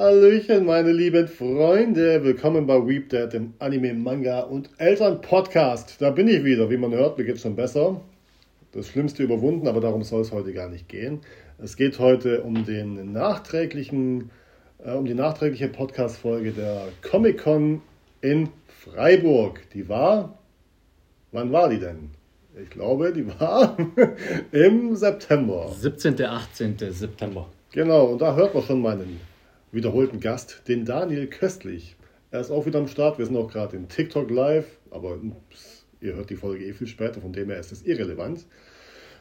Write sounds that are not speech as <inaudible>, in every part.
Hallöchen, meine lieben Freunde. Willkommen bei Weep Dad, dem Anime, Manga und Eltern Podcast. Da bin ich wieder. Wie man hört, mir geht's schon besser. Das Schlimmste überwunden, aber darum soll es heute gar nicht gehen. Es geht heute um den nachträglichen, äh, um die nachträgliche Podcast-Folge der Comic-Con in Freiburg. Die war, wann war die denn? Ich glaube, die war <laughs> im September. 17. 18. September. Genau, und da hört man schon meinen wiederholten Gast, den Daniel Köstlich. Er ist auch wieder am Start. Wir sind auch gerade in TikTok live, aber pss, ihr hört die Folge eh viel später, von dem her ist es irrelevant.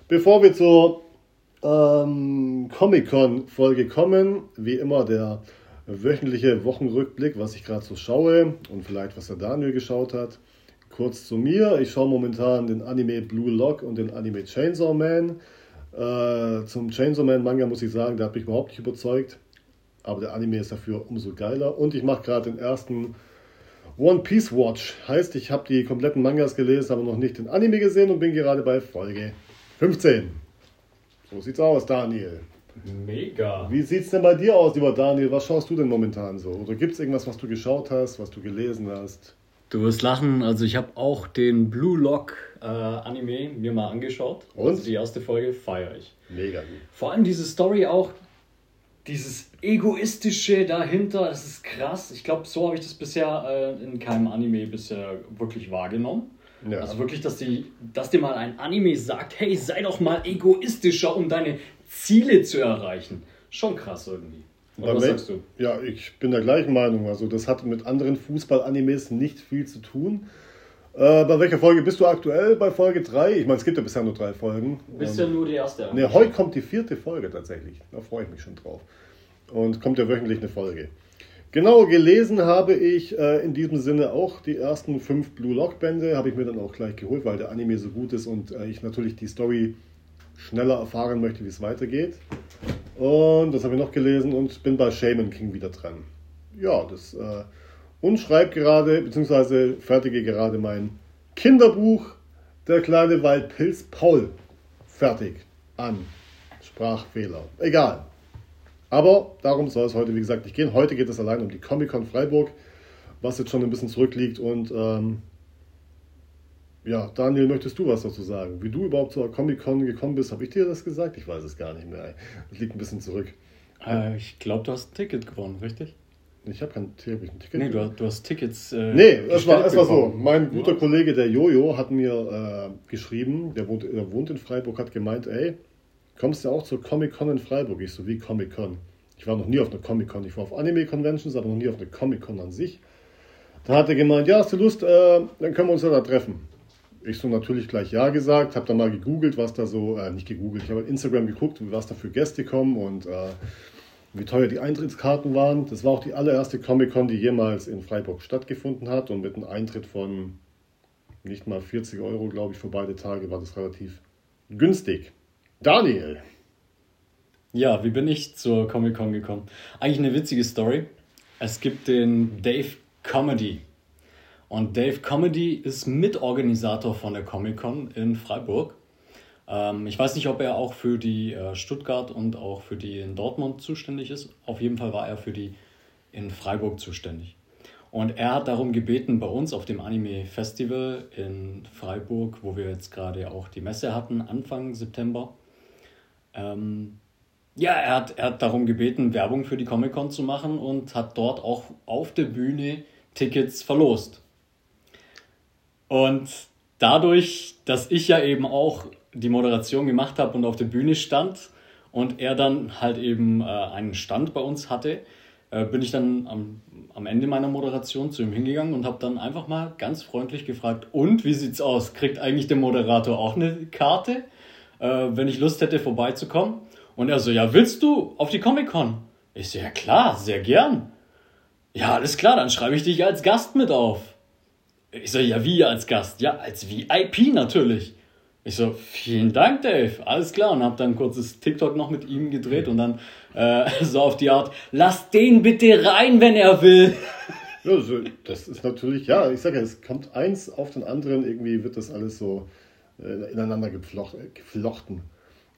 Bevor wir zur ähm, Comic-Con-Folge kommen, wie immer der wöchentliche Wochenrückblick, was ich gerade so schaue und vielleicht was der Daniel geschaut hat. Kurz zu mir, ich schaue momentan den Anime Blue Lock und den Anime Chainsaw Man. Äh, zum Chainsaw Man Manga muss ich sagen, der hat mich überhaupt nicht überzeugt. Aber der Anime ist dafür umso geiler. Und ich mache gerade den ersten One Piece Watch. Heißt, ich habe die kompletten Mangas gelesen, aber noch nicht den Anime gesehen und bin gerade bei Folge 15. So sieht's aus, Daniel. Mega. Wie sieht's denn bei dir aus, lieber Daniel? Was schaust du denn momentan so? Oder gibt's irgendwas, was du geschaut hast, was du gelesen hast? Du wirst lachen, also ich habe auch den Blue Lock äh, Anime mir mal angeschaut. Und? Also die erste Folge feiere ich. Mega gut. Vor allem diese Story auch, dieses egoistische dahinter, das ist krass. Ich glaube, so habe ich das bisher äh, in keinem Anime bisher wirklich wahrgenommen. Ja. Also wirklich, dass, die, dass dir mal ein Anime sagt, hey, sei doch mal egoistischer, um deine Ziele zu erreichen. Schon krass irgendwie. Oder was sagst du? Ja, ich bin der gleichen Meinung. Also das hat mit anderen Fußball-Animes nicht viel zu tun. Äh, bei welcher Folge bist du aktuell? Bei Folge 3? Ich meine, es gibt ja bisher nur drei Folgen. Bisher nur die erste. Ne, heute kommt die vierte Folge tatsächlich. Da freue ich mich schon drauf. Und kommt ja wöchentlich eine Folge. Genau, gelesen habe ich äh, in diesem Sinne auch die ersten fünf Blue Lock Bände. Habe ich mir dann auch gleich geholt, weil der Anime so gut ist und äh, ich natürlich die Story schneller erfahren möchte, wie es weitergeht. Und das habe ich noch gelesen und bin bei Shaman King wieder dran. Ja, das. Und schreibe gerade, beziehungsweise fertige gerade mein Kinderbuch Der kleine Waldpilz Paul fertig an. Sprachfehler. Egal. Aber darum soll es heute, wie gesagt, nicht gehen. Heute geht es allein um die Comic-Con Freiburg, was jetzt schon ein bisschen zurückliegt. Und ähm, ja, Daniel, möchtest du was dazu sagen? Wie du überhaupt zur Comic-Con gekommen bist, habe ich dir das gesagt? Ich weiß es gar nicht mehr. Das liegt ein bisschen zurück. Äh, ich glaube, du hast ein Ticket gewonnen, richtig? Ich habe kein, hab ich ein Ticket. Nee, du, du hast Tickets. Äh, Nee, es war, es war so. Mein guter Ja. Kollege, der Jojo, hat mir äh, geschrieben, der wohnt, der wohnt in Freiburg, hat gemeint, ey, kommst du auch zur Comic-Con in Freiburg? Ich so, wie Comic-Con? Ich war noch nie auf einer Comic-Con. Ich war auf Anime-Conventions, aber noch nie auf einer Comic-Con an sich. Da hat er gemeint, ja, hast du Lust, äh, dann können wir uns ja da treffen. Ich so natürlich gleich ja gesagt, habe dann mal gegoogelt, was da so, äh, nicht gegoogelt, ich habe auf Instagram geguckt, was da für Gäste kommen und äh, wie teuer die Eintrittskarten waren. Das war auch die allererste Comic-Con, die jemals in Freiburg stattgefunden hat. Und mit einem Eintritt von nicht mal 40 Euro, glaube ich, für beide Tage war das relativ günstig. Daniel. Ja, wie bin ich zur Comic-Con gekommen? Eigentlich eine witzige Story. Es gibt den Dave Comedy. Und Dave Comedy ist Mitorganisator von der Comic-Con in Freiburg. Ähm, ich weiß nicht, ob er auch für die äh, Stuttgart und auch für die in Dortmund zuständig ist. Auf jeden Fall war er für die in Freiburg zuständig. Und er hat darum gebeten, bei uns auf dem Anime Festival in Freiburg, wo wir jetzt gerade auch die Messe hatten, Anfang September, ähm, ja, er hat, er hat darum gebeten, Werbung für die Comic-Con zu machen und hat dort auch auf der Bühne Tickets verlost. Und dadurch, dass ich ja eben auch die Moderation gemacht habe und auf der Bühne stand und er dann halt eben äh, einen Stand bei uns hatte, äh, bin ich dann am, am Ende meiner Moderation zu ihm hingegangen und habe dann einfach mal ganz freundlich gefragt, und wie sieht's aus? Kriegt eigentlich der Moderator auch eine Karte, äh, wenn ich Lust hätte vorbeizukommen? Und er so, ja, willst du auf die Comic-Con? Ich so, ja klar, sehr gern. Ja, alles klar, dann schreibe ich dich als Gast mit auf. Ich so, ja, wie als Gast? Ja, als VIP natürlich. Ich so, vielen Dank, Dave. Alles klar. Und hab dann ein kurzes TikTok noch mit ihm gedreht und dann äh, <laughs> so auf die Art, lass den bitte rein, wenn er will. <laughs> Ja, so, das ist natürlich, ja, ich sage ja, es kommt eins auf den anderen, irgendwie wird das alles so äh, ineinander äh, geflochten.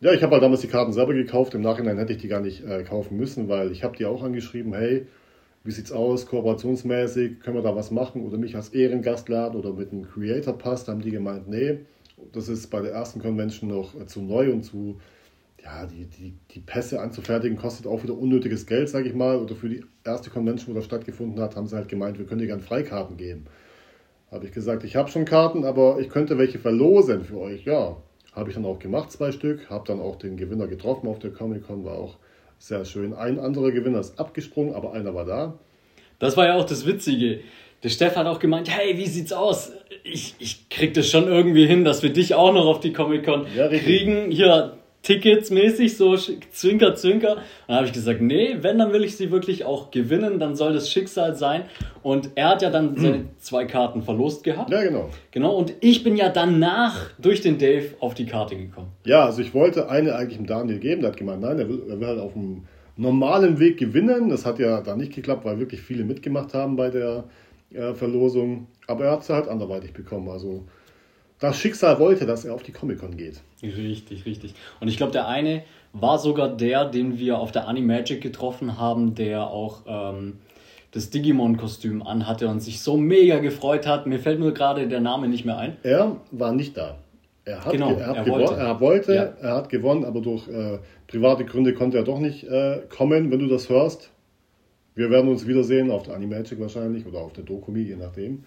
Ja, ich habe halt damals die Karten selber gekauft. Im Nachhinein hätte ich die gar nicht äh, kaufen müssen, weil ich habe die auch angeschrieben, hey, wie sieht's aus, kooperationsmäßig, können wir da was machen oder mich als Ehrengast laden oder mit einem Creator passt, haben die gemeint, nee, das ist bei der ersten Convention noch äh, zu neu und zu, ja, die, die, die Pässe anzufertigen kostet auch wieder unnötiges Geld, sage ich mal. Oder für die erste Convention, wo das stattgefunden hat, haben sie halt gemeint, wir können dir gerne Freikarten geben. Habe ich gesagt, ich habe schon Karten, aber ich könnte welche verlosen für euch. Ja, habe ich dann auch gemacht, zwei Stück. Habe dann auch den Gewinner getroffen auf der Comic-Con, war auch sehr schön. Ein anderer Gewinner ist abgesprungen, aber einer war da. Das war ja auch das Witzige. Der Steff hat auch gemeint, hey, wie sieht's aus? Ich, ich krieg das schon irgendwie hin, dass wir dich auch noch auf die Comic-Con ja, kriegen. Hier, Tickets mäßig, so Zwinker, Zwinker. Und dann habe ich gesagt, nee, wenn, dann will ich sie wirklich auch gewinnen, dann soll das Schicksal sein. Und er hat ja dann hm. seine zwei Karten verlost gehabt. Ja, genau. Genau, und ich bin ja danach durch den Dave auf die Karte gekommen. Ja, also ich wollte eine eigentlich dem Daniel geben, der hat gemeint, nein, er will, er will halt auf dem normalen Weg gewinnen. Das hat ja da nicht geklappt, weil wirklich viele mitgemacht haben bei der äh, Verlosung. Aber er hat sie halt anderweitig bekommen. Also das Schicksal wollte, dass er auf die Comic-Con geht. Richtig, richtig. Und ich glaube, der eine war sogar der, den wir auf der Animagic getroffen haben, der auch ähm, das Digimon-Kostüm anhatte und sich so mega gefreut hat. Mir fällt nur gerade der Name nicht mehr ein. Er war nicht da. Er hat, genau, er hat er wollte, er, wollte ja. er hat gewonnen, aber durch äh, private Gründe konnte er doch nicht äh, kommen, wenn du das hörst. Wir werden uns wiedersehen auf der Animagic wahrscheinlich oder auf der Dokumi, je nachdem.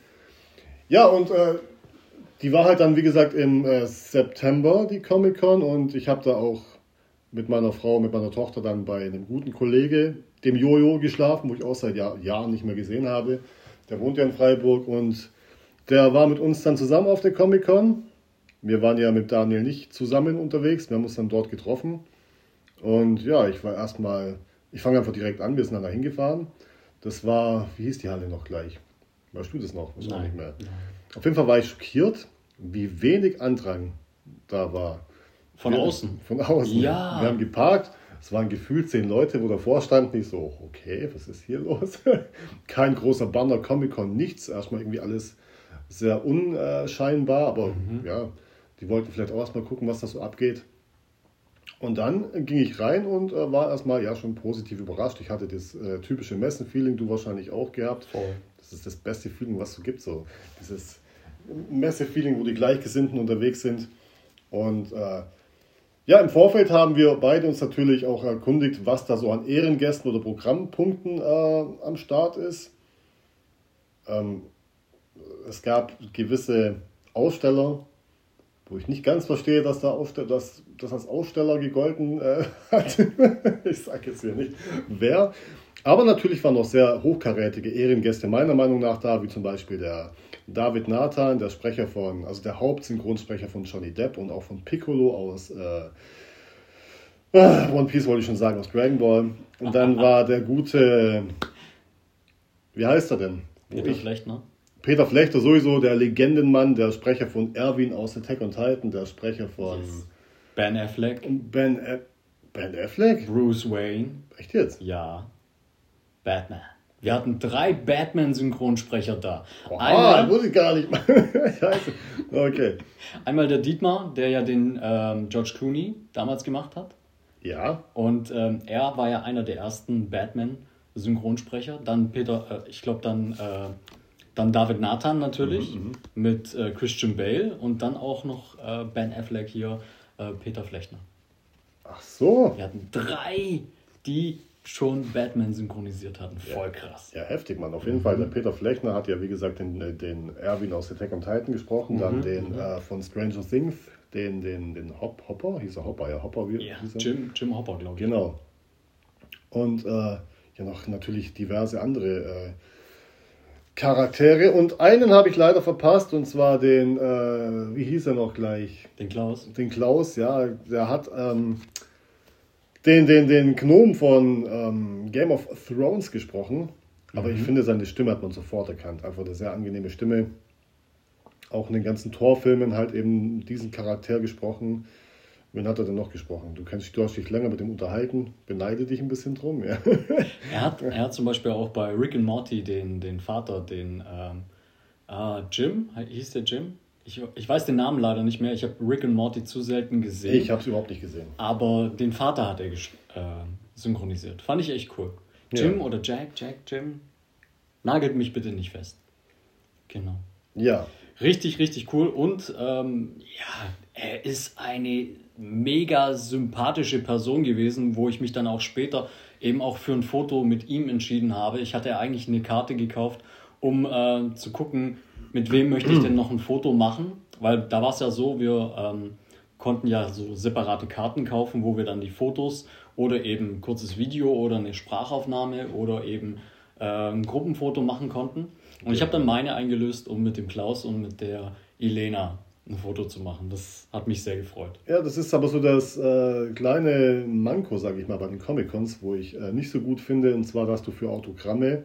Ja, und äh, die war halt dann, wie gesagt, im äh, September, die Comic-Con. Und ich habe da auch mit meiner Frau, mit meiner Tochter dann bei einem guten Kollege, dem Jojo, geschlafen, wo ich auch seit Jahr, Jahren nicht mehr gesehen habe. Der wohnt ja in Freiburg und der war mit uns dann zusammen auf der Comic-Con. Wir waren ja mit Daniel nicht zusammen unterwegs, wir haben uns dann dort getroffen. Und ja, ich war erstmal, ich fange einfach direkt an, wir sind dann da hingefahren. Das war, wie hieß die Halle noch gleich? Weißt du das noch? Weiß auch nicht mehr. Auf jeden Fall war ich schockiert, wie wenig Andrang da war. Von außen? Von außen. Ja. Wir haben geparkt, es waren gefühlt zehn Leute, wo davor standen. Ich so, okay, was ist hier los? <laughs> Kein großer Banner, Comic-Con, nichts. Erstmal irgendwie alles sehr unscheinbar, aber mhm. ja, die wollten vielleicht auch erstmal gucken, was da so abgeht. Und dann ging ich rein und äh, war erstmal ja schon positiv überrascht. Ich hatte das äh, typische Messen-Feeling, du wahrscheinlich auch gehabt. Voll. Das ist das beste Feeling, was es gibt. So dieses Messe-Feeling, wo die Gleichgesinnten unterwegs sind. Und äh, ja, im Vorfeld haben wir beide uns natürlich auch erkundigt, was da so an Ehrengästen oder Programmpunkten äh, am Start ist. Ähm, es gab gewisse Aussteller, wo ich nicht ganz verstehe, dass, da Aussteller, dass, dass als Aussteller gegolten äh, <laughs> hat. ich sage jetzt hier nicht wer. Aber natürlich waren noch sehr hochkarätige Ehrengäste meiner Meinung nach da, wie zum Beispiel der David Nathan, der Sprecher von, also der Hauptsynchronsprecher von Johnny Depp und auch von Piccolo aus äh, ah, One Piece wollte ich schon sagen, aus Dragon Ball. Und dann war der gute, wie heißt er denn? Peter Flechtner. Peter Flechter sowieso, der Legendenmann, der Sprecher von Erwin aus Attack on Titan, der Sprecher von yes. Ben Affleck. Ben, ben Affleck? Bruce Wayne. Echt jetzt? Ja. Batman. Wir hatten drei Batman-Synchronsprecher da. Boah, Einmal, muss ich gar nicht mal. <laughs> Scheiße. Okay. Einmal der Dietmar, der ja den ähm, George Clooney damals gemacht hat. Ja. Und ähm, er war ja einer der ersten Batman-Synchronsprecher. Dann Peter, äh, ich glaube dann, äh, dann David Nathan natürlich mhm, mhm, mit äh, Christian Bale und dann auch noch äh, Ben Affleck hier, äh, Peter Flechner. Ach so. Wir hatten drei, die schon Batman synchronisiert hatten. Voll krass. Ja, heftig, Mann. Auf jeden mhm. Fall. Der Peter Flechner hat ja, wie gesagt, den, äh, den Erwin aus Attack on Titan gesprochen, mhm. dann den mhm. äh, von Stranger Things, den, den, den Hop, Hopper, hieß er Hopper, ja, Hopper. Wie, ja, Jim, Jim Hopper, glaube ich. Genau. Und äh, ja, noch natürlich diverse andere äh, Charaktere. Und einen habe ich leider verpasst, und zwar den, äh, wie hieß er noch gleich? Den Klaus. Den Klaus, ja. Der hat. Ähm, den, den, den Gnom von ähm, Game of Thrones gesprochen. Aber mhm. ich finde, seine Stimme hat man sofort erkannt. Einfach eine sehr angenehme Stimme. Auch in den ganzen Torfilmen halt eben diesen Charakter gesprochen. Wen hat er denn noch gesprochen? Du kennst du hast dich länger mit dem unterhalten, beneide dich ein bisschen drum. Ja. er, hat, er hat zum Beispiel auch bei Rick and Morty den, den Vater, den ähm, äh, Jim, hieß der Jim? ich, ich weiß den Namen leider nicht mehr. Ich habe Rick und Morty zu selten gesehen. Ich habe es überhaupt nicht gesehen. Aber den Vater hat er äh, synchronisiert. Fand ich echt cool. Jim ja. oder Jack, Jack, Jim. Nagelt mich bitte nicht fest. Genau. Ja. Richtig, richtig cool. Und ähm, ja, er ist eine mega sympathische Person gewesen, wo ich mich dann auch später eben auch für ein Foto mit ihm entschieden habe. Ich hatte eigentlich eine Karte gekauft, um äh, zu gucken, mit wem möchte ich denn noch ein Foto machen. Weil da war es ja so, wir ähm, konnten ja so separate Karten kaufen, wo wir dann die Fotos oder eben ein kurzes Video oder eine Sprachaufnahme oder eben äh, ein Gruppenfoto machen konnten. Und ich habe dann meine eingelöst, um mit dem Klaus und mit der Elena ein Foto zu machen. Das hat mich sehr gefreut. Ja, das ist aber so das äh, kleine Manko, sage ich mal, bei den Comic-Cons, wo ich äh, nicht so gut finde. Und zwar, dass du für Autogramme,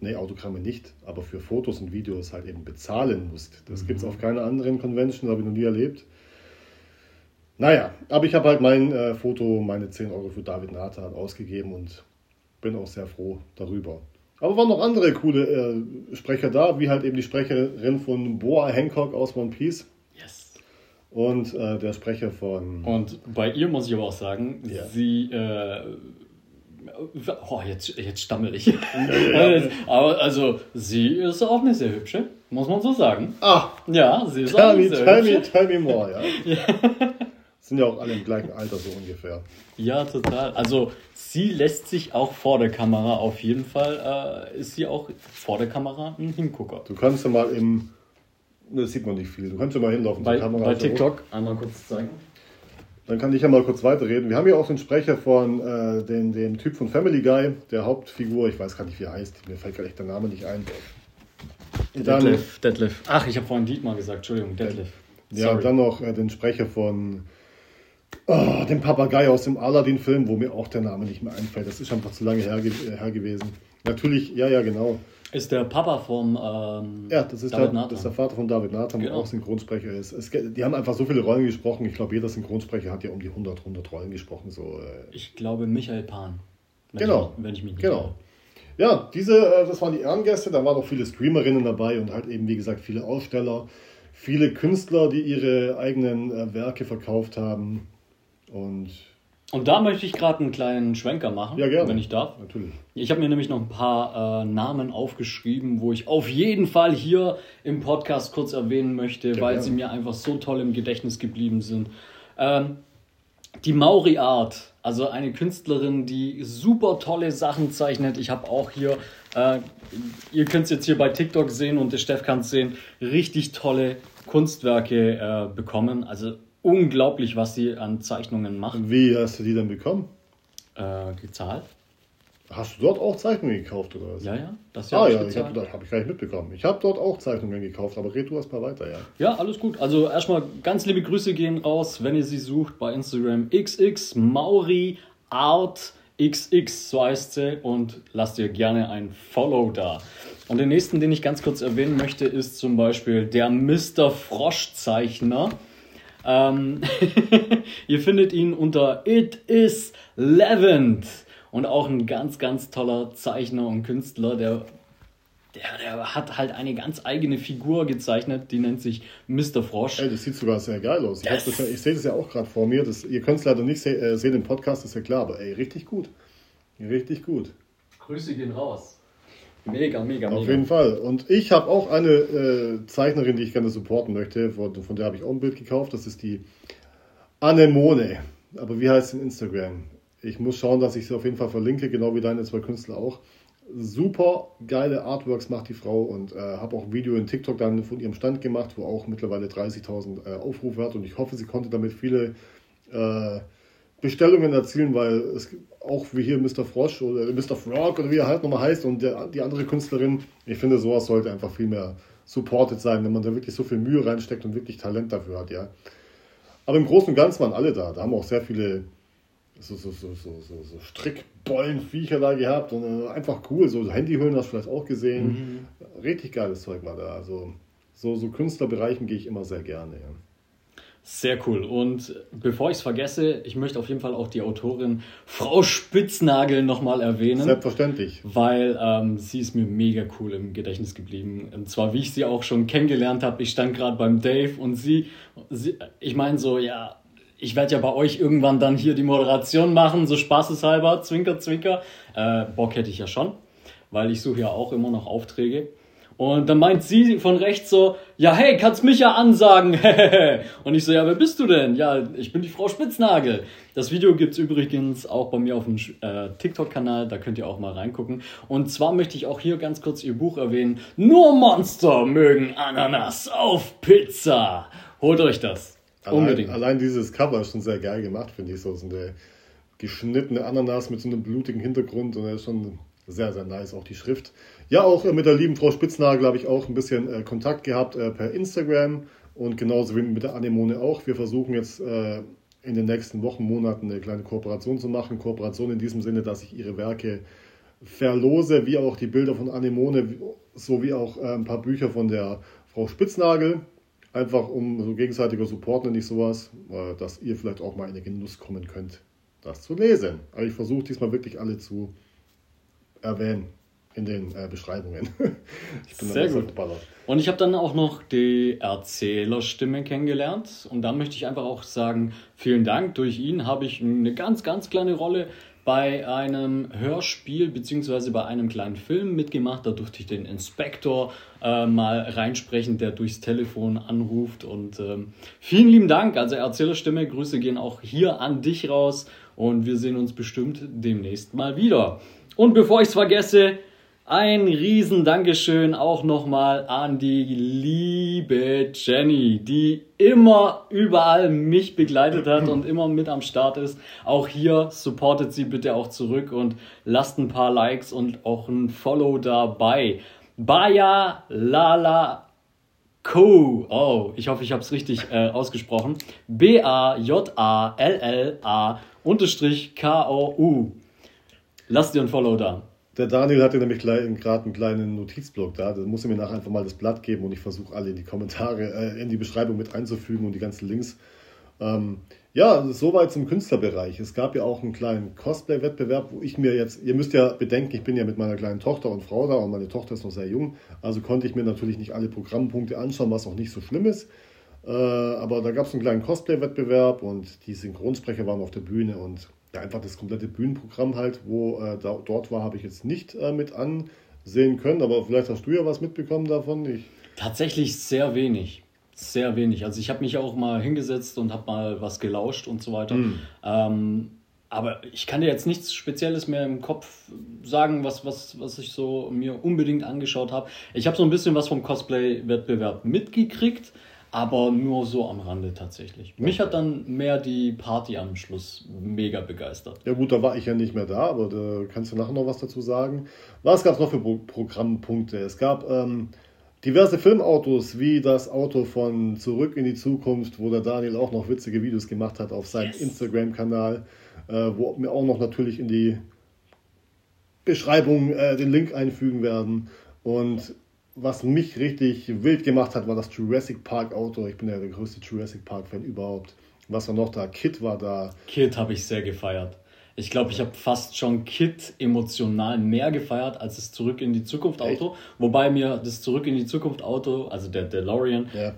nee, Autogramme nicht, aber für Fotos und Videos halt eben bezahlen musst. Das mhm. gibt es auf keiner anderen Convention, habe ich noch nie erlebt. Naja, aber ich habe halt mein äh, Foto, meine 10 Euro für David Nathan ausgegeben und bin auch sehr froh darüber. Aber waren noch andere coole äh, Sprecher da, wie halt eben die Sprecherin von Boa Hancock aus One Piece. Yes. Und äh, der Sprecher von. Und bei ihr muss ich aber auch sagen, ja. sie. Äh, oh, jetzt, jetzt stammel ich. Ja, <laughs> aber also, sie ist auch eine sehr hübsche, muss man so sagen. Ah! Ja, sie ist tell auch me, sehr tell hübsche. Me, tell me more, ja. <laughs> Sind ja auch alle im gleichen Alter so ungefähr. Ja, total. Also sie lässt sich auch vor der Kamera auf jeden Fall, äh, ist sie auch vor der Kamera ein Hingucker. Du kannst ja mal im, das sieht man nicht viel, du kannst ja mal hinlaufen bei, zur Kamera. Bei TikTok hoch. einmal kurz zeigen. Dann kann ich ja mal kurz weiterreden. Wir haben ja auch den Sprecher von äh, dem, dem Typ von Family Guy, der Hauptfigur, ich weiß gar nicht, wie er heißt, mir fällt gerade echt der Name nicht ein. Detlef, Detlef. Ach, ich habe vorhin Dietmar gesagt, Entschuldigung, Detlef. Ja, und dann noch äh, den Sprecher von oh, dem Papagei aus dem Aladdin-Film, wo mir auch der Name nicht mehr einfällt. Das ist schon einfach zu lange her, her gewesen. Natürlich, ja, ja, genau. Ist der Papa vom ähm, Ja, das ist, David der, das ist der Vater von David Nathan, genau. der auch Synchronsprecher ist. Es, die haben einfach so viele Rollen gesprochen. Ich glaube, jeder Synchronsprecher hat ja um die 100, 100 Rollen gesprochen. So, äh. Ich glaube, Michael Pan. Wenn genau. Ich, wenn ich mich nicht Genau. Glaube. Ja, diese, äh, das waren die Ehrengäste. Da waren auch viele Streamerinnen dabei und halt eben, wie gesagt, viele Aussteller, viele Künstler, die ihre eigenen äh, Werke verkauft haben. Und, und da möchte ich gerade einen kleinen Schwenker machen, ja, gerne. wenn ich darf. Natürlich. Ich habe mir nämlich noch ein paar äh, Namen aufgeschrieben, wo ich auf jeden Fall hier im Podcast kurz erwähnen möchte, ja, weil gerne. sie mir einfach so toll im Gedächtnis geblieben sind. Ähm, die Mauri Art, also eine Künstlerin, die super tolle Sachen zeichnet. Ich habe auch hier, äh, ihr könnt es jetzt hier bei TikTok sehen und der Steff kann es sehen, richtig tolle Kunstwerke äh, bekommen. Also unglaublich, was sie an Zeichnungen macht. Wie hast du die denn bekommen? Äh, gezahlt. Hast du dort auch Zeichnungen gekauft oder was? Ja, ja. Das ah, ja, ich habe hab ich gar nicht mitbekommen. Ich habe dort auch Zeichnungen gekauft, aber red du erst mal weiter, ja. Ja, alles gut. Also erstmal ganz liebe Grüße gehen raus, wenn ihr sie sucht bei Instagram XX Mauri Art XX, so heißt sie, und lasst ihr gerne ein Follow da. Und den nächsten, den ich ganz kurz erwähnen möchte, ist zum Beispiel der Mr. Froschzeichner. Ähm, <laughs> ihr findet ihn unter It is Levent. Und auch ein ganz, ganz toller Zeichner und Künstler, der, der, der hat halt eine ganz eigene Figur gezeichnet, die nennt sich Mr. Frosch. Ey, das sieht sogar sehr geil aus. Ich, yes. ja, ich sehe das ja auch gerade vor mir. Das, ihr könnt es leider nicht se äh, sehen im Podcast, ist ja klar, aber ey, richtig gut. Richtig gut. Grüße gehen raus. Mega, mega, mega. Auf jeden Fall. Und ich habe auch eine äh, Zeichnerin, die ich gerne supporten möchte. Von, von der habe ich auch ein Bild gekauft. Das ist die Anemone. Aber wie heißt sie in Instagram? Ich muss schauen, dass ich sie auf jeden Fall verlinke, genau wie deine zwei Künstler auch. Super geile Artworks macht die Frau und äh, habe auch ein Video in TikTok dann von ihrem Stand gemacht, wo auch mittlerweile 30.000 äh, Aufrufe hat und ich hoffe, sie konnte damit viele äh, Bestellungen erzielen, weil es auch wie hier Mr. Frosch oder Mr. Frog oder wie er halt nochmal heißt und der, die andere Künstlerin, ich finde, sowas sollte einfach viel mehr supported sein, wenn man da wirklich so viel Mühe reinsteckt und wirklich Talent dafür hat, ja. Aber im Großen und Ganzen waren alle da. Da haben auch sehr viele so, so, so, so, so, so Strickbollenviecher da gehabt und äh, einfach cool. So Handyhüllen hast du vielleicht auch gesehen. Mhm. Richtig geiles Zeug war da. Also so, so Künstlerbereichen gehe ich immer sehr gerne, ja. Sehr cool. Und bevor ich es vergesse, ich möchte auf jeden Fall auch die Autorin Frau Spitznagel nochmal erwähnen. Selbstverständlich. Weil ähm, sie ist mir mega cool im Gedächtnis geblieben. Und zwar, wie ich sie auch schon kennengelernt habe. Ich stand gerade beim Dave und sie, sie ich meine so, ja, ich werde ja bei euch irgendwann dann hier die Moderation machen, so spaßeshalber, zwinker, zwinker. Äh, Bock hätte ich ja schon, weil ich suche ja auch immer noch Aufträge. Und dann meint sie von rechts so, ja, hey, kannst mich ja ansagen. <laughs> und ich so, ja, wer bist du denn? Ja, ich bin die Frau Spitznagel. Das Video gibt's übrigens auch bei mir auf dem äh, TikTok-Kanal, da könnt ihr auch mal reingucken. Und zwar möchte ich auch hier ganz kurz ihr Buch erwähnen. Nur Monster mögen Ananas auf Pizza. Holt euch das. Allein, Unbedingt. Allein dieses Cover ist schon sehr geil gemacht, finde ich. So, so eine geschnittene Ananas mit so einem blutigen Hintergrund und er ist schon sehr, sehr nice, auch die Schrift. Ja, auch mit der lieben Frau Spitznagel habe ich auch ein bisschen äh, Kontakt gehabt äh, per Instagram und genauso wie mit der Anemone auch. Wir versuchen jetzt äh, in den nächsten Wochen, Monaten eine kleine Kooperation zu machen. Kooperation in diesem Sinne, dass ich ihre Werke verlose, wie auch die Bilder von Anemone, sowie auch ein paar Bücher von der Frau Spitznagel. Einfach um so gegenseitiger Support, nenne ich sowas, dass ihr vielleicht auch mal in den Genuss kommen könnt, das zu lesen. Aber ich versuche diesmal wirklich alle zu erwähnen in den äh, Beschreibungen. <laughs> Sehr gut. Und ich habe dann auch noch die Erzählerstimme kennengelernt. Und da möchte ich einfach auch sagen, vielen Dank. Durch ihn habe ich eine ganz, ganz kleine Rolle bei einem Hörspiel bzw. bei einem kleinen Film mitgemacht. Da durfte ich den Inspektor äh, mal reinsprechen, der durchs Telefon anruft. Und ähm, vielen lieben Dank. Also Erzählerstimme, Grüße gehen auch hier an dich raus. Und wir sehen uns bestimmt demnächst mal wieder. Und bevor ich es vergesse, ein riesen Dankeschön auch nochmal an die liebe Jenny, die immer überall mich begleitet hat und immer mit am Start ist. Auch hier supportet sie bitte auch zurück und lasst ein paar Likes und auch ein Follow dabei. Baya Lala Co. Oh, ich hoffe, ich habe es richtig äh, ausgesprochen. B-A-J-A-L-L-A unterstrich K-O-U. Lass dir ein Follow da. Der Daniel hatte nämlich gerade einen kleinen Notizblock da. Da muss er mir nachher einfach mal das Blatt geben und ich versuche alle in die Kommentare, äh, in die Beschreibung mit einzufügen und die ganzen Links. Ähm, ja, soweit zum Künstlerbereich. Es gab ja auch einen kleinen Cosplay-Wettbewerb, wo ich mir jetzt, ihr müsst ja bedenken, ich bin ja mit meiner kleinen Tochter und Frau da und meine Tochter ist noch sehr jung, also konnte ich mir natürlich nicht alle Programmpunkte anschauen, was auch nicht so schlimm ist. Äh, aber da gab es einen kleinen Cosplay-Wettbewerb und die Synchronsprecher waren auf der Bühne und ja, einfach das komplette Bühnenprogramm halt, wo äh, da, dort war, habe ich jetzt nicht äh, mit ansehen können, aber vielleicht hast du ja was mitbekommen davon. Ich Tatsächlich sehr wenig. Sehr wenig. Also ich habe mich auch mal hingesetzt und habe mal was gelauscht und so weiter. Mhm. Ähm, aber ich kann dir jetzt nichts Spezielles mehr im Kopf sagen, was, was, was ich so mir unbedingt angeschaut habe. Ich habe so ein bisschen was vom Cosplay-Wettbewerb mitgekriegt aber nur so am Rande tatsächlich. Mich hat dann mehr die Party am Schluss mega begeistert. Ja gut, da war ich ja nicht mehr da, aber da kannst du nachher noch was dazu sagen. Was gab es noch für Pro Programmpunkte? Es gab ähm, diverse Filmautos, wie das Auto von Zurück in die Zukunft, wo der Daniel auch noch witzige Videos gemacht hat auf seinem yes. Instagram-Kanal, äh, wo wir auch noch natürlich in die Beschreibung äh, den Link einfügen werden. Und was mich richtig wild gemacht hat, war das Jurassic Park Auto. Ich bin ja der größte Jurassic Park Fan überhaupt. Was war noch da? Kit war da. Kit habe ich sehr gefeiert. Ich glaube, ich habe fast schon Kit emotional mehr gefeiert als das Zurück in die Zukunft Auto. Echt? Wobei mir das Zurück in die Zukunft Auto, also der DeLorean, ja.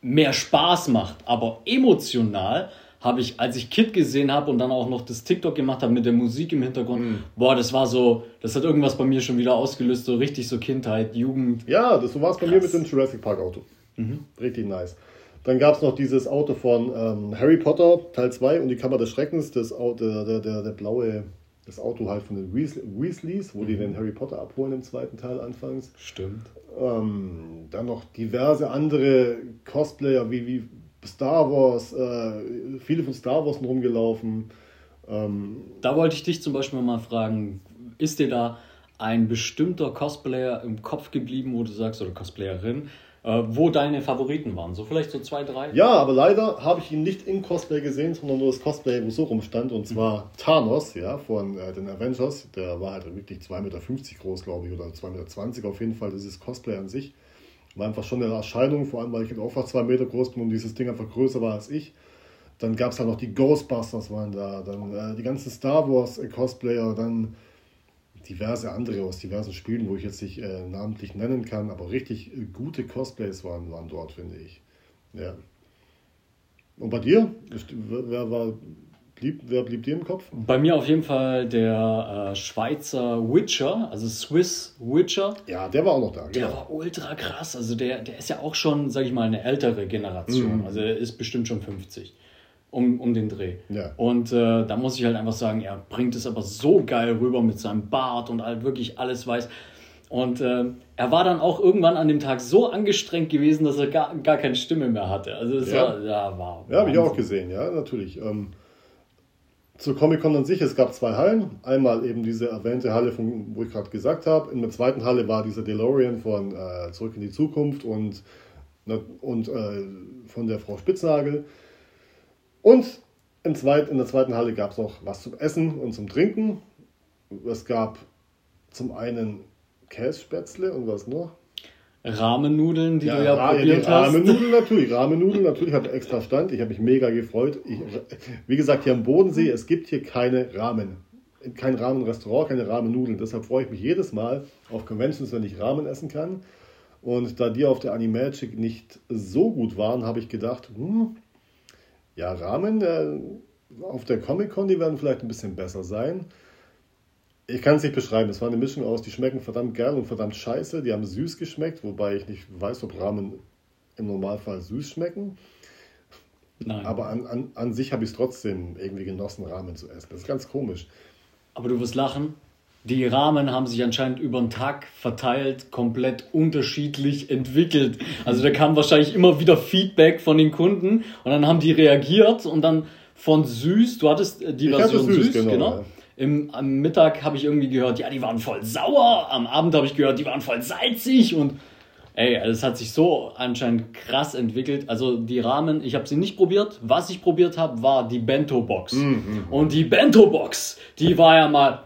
mehr Spaß macht. Aber emotional habe ich, als ich Kid gesehen habe und dann auch noch das TikTok gemacht habe mit der Musik im Hintergrund, mhm. boah, das war so, das hat irgendwas bei mir schon wieder ausgelöst, so richtig so Kindheit, Jugend. Ja, das so war es bei mir mit dem Jurassic Park Auto. Mhm. Richtig nice. Dann gab es noch dieses Auto von ähm, Harry Potter, Teil 2 und die Kammer des Schreckens, das Auto, der, der, der blaue, das Auto halt von den Weasleys, wo mhm. die den Harry Potter abholen im zweiten Teil anfangs. Stimmt. Ähm, dann noch diverse andere Cosplayer, wie, wie Star Wars, äh, viele von Star Wars rumgelaufen. Ähm, da wollte ich dich zum Beispiel mal fragen, ist dir da ein bestimmter Cosplayer im Kopf geblieben, wo du sagst, oder Cosplayerin, äh, wo deine Favoriten waren? So vielleicht so zwei, drei? Ja, aber leider habe ich ihn nicht im Cosplay gesehen, sondern nur das Cosplay, wo so rumstand, und zwar mhm. Thanos, ja, von äh, den Avengers. Der war halt wirklich 2,50 Meter groß, glaube ich, oder 2,20 Meter auf jeden Fall, dieses Cosplay an sich. War einfach schon eine Erscheinung, vor allem weil ich halt auch fast zwei Meter groß bin und dieses Ding einfach größer war als ich. Dann gab es halt noch die Ghostbusters waren da, dann äh, die ganzen Star Wars Cosplayer, dann diverse andere aus diversen Spielen, wo ich jetzt nicht äh, namentlich nennen kann, aber richtig äh, gute Cosplays waren, waren dort, finde ich. Ja. Und bei dir? Wer, war, blieb, wer blieb dir im Kopf? Bei mir auf jeden Fall der äh, Schweizer Witcher, also Swiss Witcher. Ja, der war auch noch da. Genau. Der war ultra krass. Also der, der ist ja auch schon, sag ich mal, eine ältere Generation. Mhm. Also er ist bestimmt schon 50 um, um den Dreh. Ja. Und äh, da muss ich halt einfach sagen, er bringt es aber so geil rüber mit seinem Bart und halt wirklich alles weiß. Und äh, er war dann auch irgendwann an dem Tag so angestrengt gewesen, dass er gar, gar keine Stimme mehr hatte. Also das ja. war, ja, war. Ja, habe ich auch gesehen, ja, natürlich. Ähm, zur Comic-Con an sich, es gab zwei Hallen. Einmal eben diese erwähnte Halle, von, wo ich gerade gesagt habe. In der zweiten Halle war dieser DeLorean von äh, Zurück in die Zukunft und, ne, und äh, von der Frau Spitznagel. Und in der zweiten Halle gab es noch was zum Essen und zum Trinken. Es gab zum einen Kässpätzle und was noch? Rahmennudeln, die ja, du ja Ra probiert hast. Rahmennudeln natürlich, Rahmennudeln natürlich, hatte extra Stand. Ich habe mich mega gefreut. Ich, wie gesagt, hier am Bodensee, es gibt hier keine Rahmen. Kein Rahmenrestaurant, keine Rahmennudeln. Deshalb freue ich mich jedes Mal auf Conventions, wenn ich Rahmen essen kann. Und da die auf der Animagic nicht so gut waren, habe ich gedacht, hm, ja, Rahmen äh, auf der Comic-Con, die werden vielleicht ein bisschen besser sein. Ich kann es nicht beschreiben. Es war eine Mischung aus, die schmecken verdammt geil und verdammt scheiße. Die haben süß geschmeckt, wobei ich nicht weiß, ob Ramen im Normalfall süß schmecken. Nein. Aber an, an, an sich habe ich es trotzdem irgendwie genossen, Ramen zu essen. Das ist ganz komisch. Aber du wirst lachen. Die Rahmen haben sich anscheinend über den Tag verteilt komplett unterschiedlich entwickelt. Also da kam wahrscheinlich immer wieder Feedback von den Kunden und dann haben die reagiert und dann von süß, du hattest äh, die ich Version süß, süß, genau. genau. Im, am Mittag habe ich irgendwie gehört, ja, die waren voll sauer. Am Abend habe ich gehört, die waren voll salzig und ey, also es hat sich so anscheinend krass entwickelt. Also die Rahmen, ich habe sie nicht probiert. Was ich probiert habe, war die Bento Box. Mhm. Und die Bento Box, die war ja mal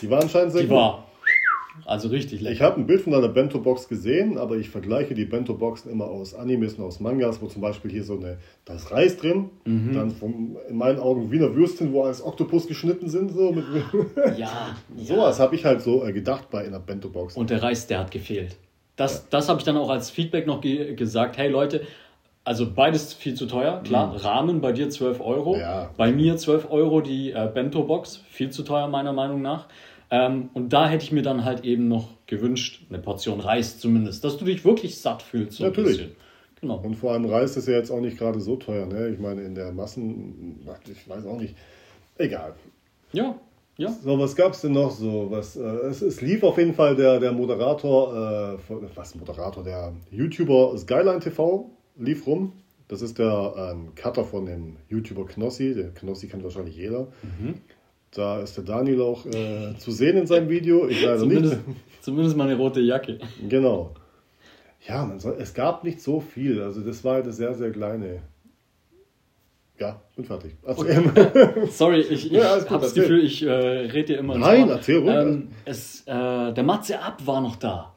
die war anscheinend sehr die gut. war also richtig lecker. Ich habe ein Bild von einer Bento-Box gesehen, aber ich vergleiche die Bento-Boxen immer aus Animes und aus Mangas, wo zum Beispiel hier so eine, da ist Reis drin, mhm. dann vom, in meinen Augen Wiener Würstchen, wo als Oktopus geschnitten sind. So mit, ja. <laughs> Sowas ja. habe ich halt so äh, gedacht bei einer Bento-Box. Und der Reis, der hat gefehlt. Das, ja. das habe ich dann auch als Feedback noch ge gesagt. Hey Leute, also beides viel zu teuer. Klar, mhm. Rahmen bei dir 12 Euro. Ja. Bei mir 12 Euro die äh, Bento-Box. Viel zu teuer meiner Meinung nach. Ähm, und da hätte ich mir dann halt eben noch gewünscht, eine Portion Reis zumindest, dass du dich wirklich satt fühlst. So Natürlich. Genau. Und vor allem Reis ist ja jetzt auch nicht gerade so teuer. Ne? Ich meine, in der Massen, ich weiß auch nicht. Egal. Ja, ja. So, was gab es denn noch so? Was, äh, es, es, lief auf jeden Fall der, der Moderator, äh, was Moderator, der YouTuber Skyline TV lief rum. Das ist der ähm, Cutter von dem YouTuber Knossi. Der Knossi kennt wahrscheinlich jeder. Mhm. Da ist der Daniel auch äh, zu sehen in seinem Video. Ich leider zumindest, nicht. Zumindest mal eine rote Jacke. Genau. Ja, man soll, es gab nicht so viel. Also das war eine sehr, sehr kleine. Ja, bin fertig. Okay. <laughs> Sorry, ich, ich ja, habe das Gefühl, ich äh, rede dir immer Nein, erzähl ruhig. Ähm, es, äh, der Matze Ab war noch da.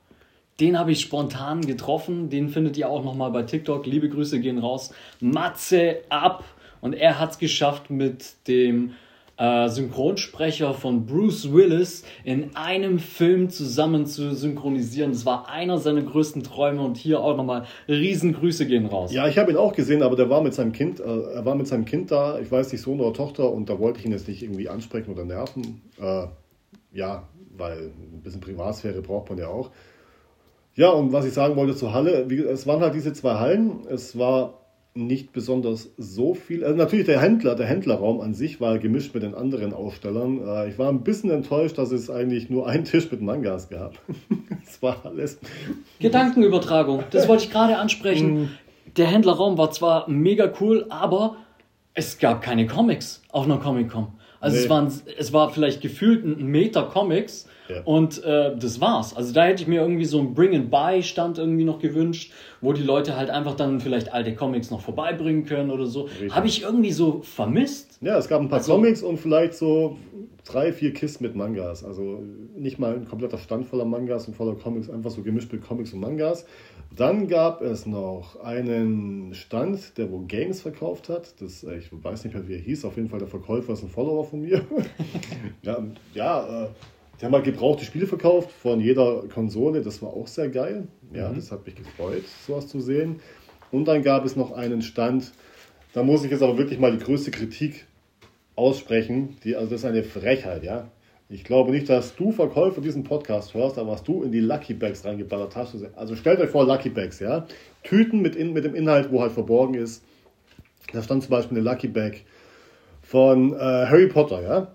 Den habe ich spontan getroffen. Den findet ihr auch nochmal bei TikTok. Liebe Grüße gehen raus. Matze Ab. Und er hat es geschafft mit dem äh, Synchronsprecher von Bruce Willis in einem Film zusammen zu synchronisieren. Das war einer seiner größten Träume und hier auch nochmal Riesengrüße gehen raus. Ja, ich habe ihn auch gesehen, aber der war mit seinem Kind, äh, er war mit seinem Kind da, ich weiß nicht, Sohn oder Tochter und da wollte ich ihn jetzt nicht irgendwie ansprechen oder nerven. Äh, ja, weil ein bisschen Privatsphäre braucht man ja auch. Ja, und was ich sagen wollte zur Halle, wie, es waren halt diese zwei Hallen. Es war nicht besonders so viel. Also natürlich der Händler, der Händlerraum an sich war gemischt mit den anderen Ausstellern. Äh, ich war ein bisschen enttäuscht, dass es eigentlich nur einen Tisch mit Mangas gab. <laughs> das war alles. Gedankenübertragung, das wollte ich gerade ansprechen. Mhm. Der Händlerraum war zwar mega cool, aber es gab keine Comics auf einer Comic-Con. Also nee. es, waren, es war vielleicht gefühlt ein Meter Comics ja. und äh, das war's. Also da hätte ich mir irgendwie so einen Bring-and-Buy-Stand irgendwie noch gewünscht, wo die Leute halt einfach dann vielleicht alte Comics noch vorbeibringen können oder so. Habe ich irgendwie so vermisst. Ja, es gab ein paar also, Comics und vielleicht so drei, vier Kisten mit Mangas. Also nicht mal ein kompletter Stand voller Mangas und voller Comics, einfach so gemischt mit Comics und Mangas. Dann gab es noch einen Stand, der wo Games verkauft hat. Das, ich weiß nicht mehr, wie er hieß. Auf jeden Fall der Verkäufer ist ein Follower von mir. <laughs> ja, ja äh, die haben halt gebrauchte Spiele verkauft von jeder Konsole. Das war auch sehr geil. Ja, mhm. das hat mich gefreut, sowas zu sehen. Und dann gab es noch einen Stand, da muss ich jetzt aber wirklich mal die größte Kritik aussprechen. Die, also das ist eine Frechheit, ja. Ich glaube nicht, dass du Verkäufer diesen Podcast hörst, aber was du in die Lucky Bags reingeballert hast. Also stellt euch vor, Lucky Bags, ja. Tüten mit, in, mit dem Inhalt, wo halt verborgen ist. Da stand zum Beispiel eine Lucky Bag von äh, Harry Potter, ja.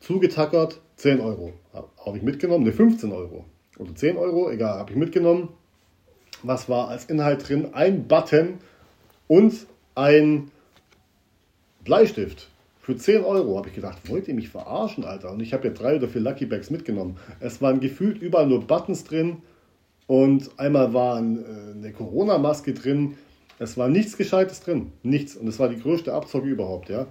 Zugetackert, 10 Euro. Habe ich mitgenommen, ne 15 Euro. Oder 10 Euro, egal, habe ich mitgenommen. Was war als Inhalt drin? Ein Button und ein Bleistift. Für 10 Euro habe ich gedacht, wollt ihr mich verarschen, Alter? Und ich habe ja drei oder vier Lucky Bags mitgenommen. Es waren gefühlt überall nur Buttons drin und einmal war äh, eine Corona-Maske drin. Es war nichts Gescheites drin. Nichts. Und es war die größte Abzocke überhaupt, ja.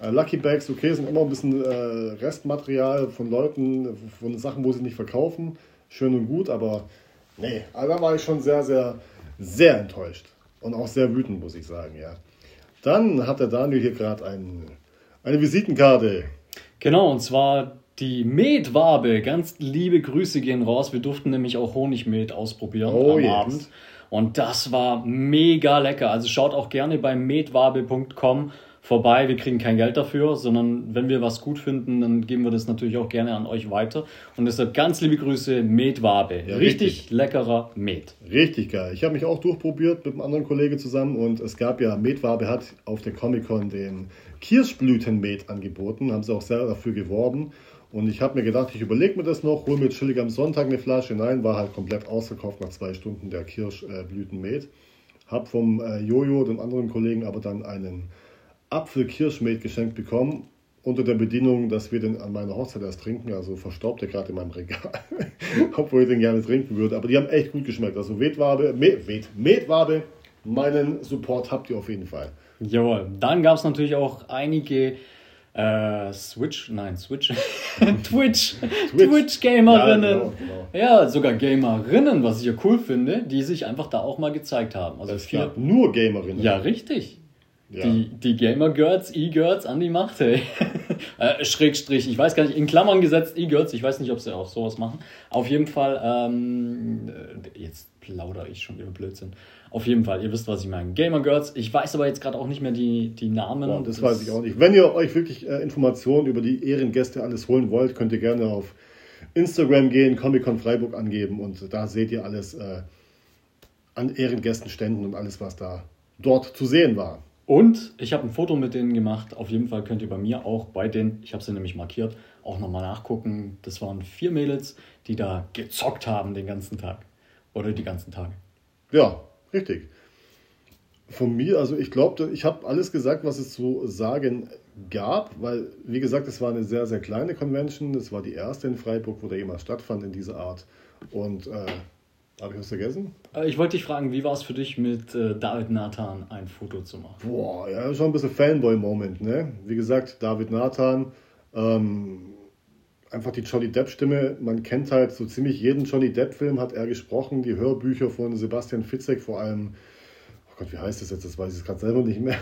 Äh, Lucky Bags, okay, sind immer ein bisschen äh, Restmaterial von Leuten, von Sachen, wo sie nicht verkaufen. Schön und gut, aber nee, also da war ich schon sehr, sehr, sehr enttäuscht. Und auch sehr wütend, muss ich sagen, ja. Dann hat der Daniel hier gerade ein, eine Visitenkarte. Genau, und zwar die Metwabe. Ganz liebe Grüße gehen raus. Wir durften nämlich auch Honigmet ausprobieren oh, am yes. Abend. Und das war mega lecker. Also schaut auch gerne bei metwabe.com vorbei, wir kriegen kein Geld dafür, sondern wenn wir was gut finden, dann geben wir das natürlich auch gerne an euch weiter. Und deshalb ganz liebe Grüße, Metwabe. Ja, richtig, richtig, leckerer Met. Richtig geil. Ich habe mich auch durchprobiert mit einem anderen Kollegen zusammen und es gab ja, Metwabe hat auf der Comic-Con den Kirschblütenmet angeboten, haben sie auch sehr dafür geworben. Und ich habe mir gedacht, ich überlege mir das noch, hole mir chillig am Sonntag eine Flasche. Nein, war halt komplett ausverkauft nach zwei Stunden der Kirschblütenmet. Hab vom äh, Jojo, dem anderen Kollegen, aber dann einen Apfelkirschmet geschenkt bekommen, unter der Bedingung, dass wir den an meiner Hochzeit erst trinken. Also verstaubt er gerade in meinem Regal, <laughs> obwohl ich den gerne trinken würde. Aber die haben echt gut geschmeckt. Also Metwabe, Met, Met, Metwabe, meinen Support habt ihr auf jeden Fall. Jawohl. Dann gab es natürlich auch einige äh, Switch, nein, Switch, <laughs> Twitch, Twitch-Gamerinnen. ja, genau, genau. ja, sogar Gamerinnen, was ich ja cool finde, die sich einfach da auch mal gezeigt haben. Also es vier, nur Gamerinnen. Ja, richtig. Ja. Die, die Gamer-Girls, E-Girls an die Macht, hey. <laughs> äh, Schrägstrich, ich weiß gar nicht, in Klammern gesetzt E-Girls, ich weiß nicht, ob sie auch sowas machen. Auf jeden Fall, ähm, äh, jetzt plaudere ich schon über Blödsinn. Auf jeden Fall, ihr wisst, was ich meine. Gamer Girls, ich weiß aber jetzt gerade auch nicht mehr die, die Namen. Boah, das, das, weiß ich auch nicht. Wenn ihr euch wirklich äh, Informationen über die Ehrengäste alles holen wollt, könnt ihr gerne auf Instagram gehen, Comic-Con Freiburg angeben und da seht ihr alles äh, an Ehrengästenständen und alles, was da dort zu sehen war. Und ich habe ein Foto mit denen gemacht. Auf jeden Fall könnt ihr bei mir auch bei den, ich habe sie nämlich markiert, auch nochmal nachgucken. Das waren vier Mädels, die da gezockt haben den ganzen Tag. Oder die ganzen Tage. Ja, richtig. Von mir, also ich glaube, ich habe alles gesagt, was es zu sagen gab, weil, wie gesagt, es war eine sehr, sehr kleine Convention. Das war die erste in Freiburg, wo da jemals stattfand in dieser Art. Und äh, habe ich was vergessen? Äh, ich wollte dich fragen, wie war es für dich mit äh, David Nathan ein Foto zu machen? Boah, ja, schon ein bisschen Fanboy-Moment, ne? Wie gesagt, David Nathan, ähm, einfach die Johnny Depp-Stimme. Man kennt halt so ziemlich jeden Johnny Depp-Film, hat er gesprochen. Die Hörbücher von Sebastian Fitzek, vor allem, oh Gott, wie heißt das jetzt? Das weiß ich gerade selber nicht mehr.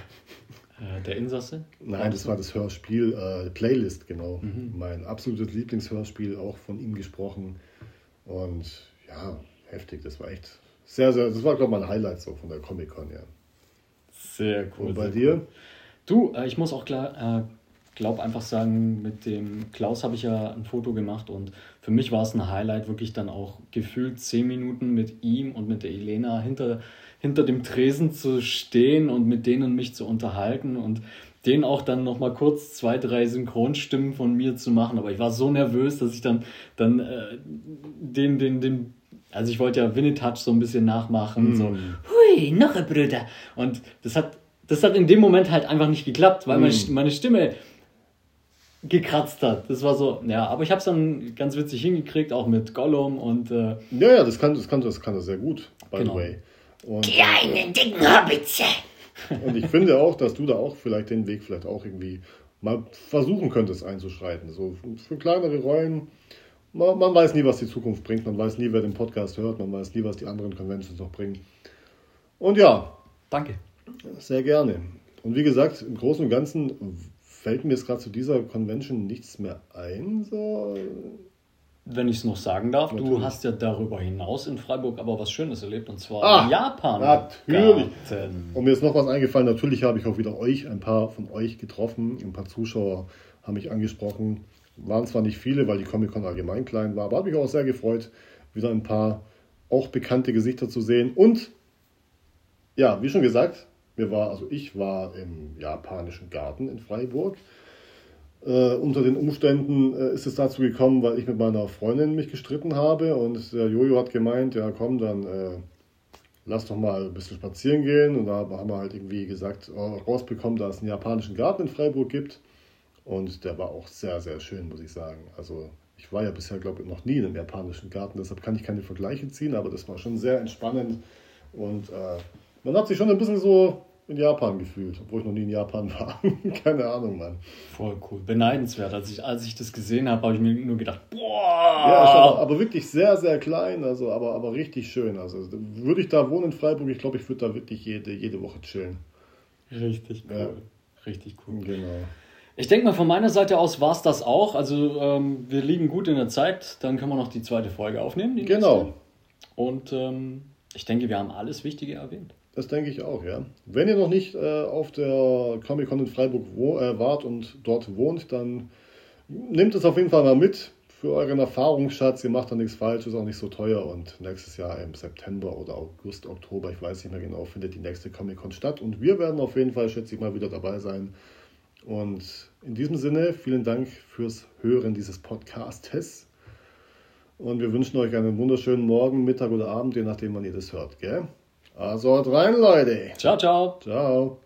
Äh, der Insasse? Nein, das war das Hörspiel, äh, Playlist, genau. Mhm. Mein absolutes Lieblingshörspiel, auch von ihm gesprochen. Und ja, heftig. Das war echt sehr, sehr, das war, glaube ich, mein Highlight so von der Comic-Con, ja. Sehr cool. Und bei dir? Cool. Du, äh, ich muss auch klar, äh, glaube einfach sagen, mit dem Klaus habe ich ja ein Foto gemacht und für mich war es ein Highlight, wirklich dann auch gefühlt zehn Minuten mit ihm und mit der Elena hinter, hinter dem Tresen zu stehen und mit denen mich zu unterhalten und den auch dann nochmal kurz zwei, drei Synchronstimmen von mir zu machen. Aber ich war so nervös, dass ich dann, dann äh, den, den, den also ich wollte ja Winnetouch so ein bisschen nachmachen, mm. so, hui, noch ein Brüder. Und das hat, das hat in dem Moment halt einfach nicht geklappt, weil mm. meine, meine Stimme gekratzt hat. Das war so, ja, aber ich habe es dann ganz witzig hingekriegt, auch mit Gollum und. Äh, ja, ja, das kann, das, kann, das kann er sehr gut, by genau. the way. Und, Die einen dicken Hobbits. Und ich finde auch, dass du da auch vielleicht den Weg vielleicht auch irgendwie mal versuchen könntest einzuschreiten. So für kleinere Rollen. Man, man, weiß nie, was die Zukunft bringt. Man weiß nie, wer den Podcast hört. Man weiß nie, was die anderen Conventions noch bringen. Und ja. Danke. Sehr gerne. Und wie gesagt, im Großen und Ganzen fällt mir jetzt gerade zu dieser Convention nichts mehr ein. So wenn ich es noch sagen darf, natürlich. du hast ja darüber hinaus in Freiburg aber was Schönes erlebt und zwar ah, in Japan. Natürlich. Und mir ist noch was eingefallen. Natürlich habe ich auch wieder euch, ein paar von euch getroffen. Ein paar Zuschauer haben mich angesprochen. Waren zwar nicht viele, weil die Comic-Con allgemein klein war, aber habe mich auch sehr gefreut, wieder ein paar auch bekannte Gesichter zu sehen. Und ja, wie schon gesagt, mir war, also ich war im japanischen Garten in Freiburg. Äh, unter den Umständen äh, ist es dazu gekommen, weil ich mit meiner Freundin mich gestritten habe und der Jojo hat gemeint, ja komm, dann äh, lass doch mal ein bisschen spazieren gehen. Und da haben wir halt irgendwie gesagt, oh, rausbekommen, dass es einen japanischen Garten in Freiburg gibt. Und der war auch sehr, sehr schön, muss ich sagen. Also ich war ja bisher, glaube ich, noch nie in einem japanischen Garten, deshalb kann ich keine Vergleiche ziehen, aber das war schon sehr entspannend. Und äh, man hat sich schon ein bisschen so in Japan gefühlt, obwohl ich noch nie in Japan <laughs> war. Keine Ahnung, Mann. Voll cool. Beneidenswert. Als ich, als ich das gesehen habe, habe ich mir nur gedacht, boah! Ja, aber, aber, wirklich sehr, sehr klein, also aber, aber richtig schön. Also würde ich da wohnen in Freiburg, ich glaube, ich würde da wirklich jede, jede Woche chillen. Richtig cool. Ja. Richtig cool. Genau. Ich denke mal, von meiner Seite aus war es das auch. Also ähm, wir liegen gut in der Zeit. Dann können wir noch die zweite Folge aufnehmen. genau. Nächste. Und ähm, ich denke, wir haben alles Wichtige erwähnt. Das denke ich auch, ja. Wenn ihr noch nicht äh, auf der Comic-Con in Freiburg wo, äh, wart und dort wohnt, dann nehmt es auf jeden Fall mal mit für euren Erfahrungsschatz. Ihr macht da nichts falsch, ist auch nicht so teuer. Und nächstes Jahr im September oder August, Oktober, ich weiß nicht mehr genau, findet die nächste Comic-Con statt. Und wir werden auf jeden Fall, schätze ich mal, wieder dabei sein. Und in diesem Sinne, vielen Dank fürs Hören dieses Podcastes. Und wir wünschen euch einen wunderschönen Morgen, Mittag oder Abend, je nachdem, wann ihr das hört. Gell? Also haut rein, Leute. Ciao, ciao. Ciao.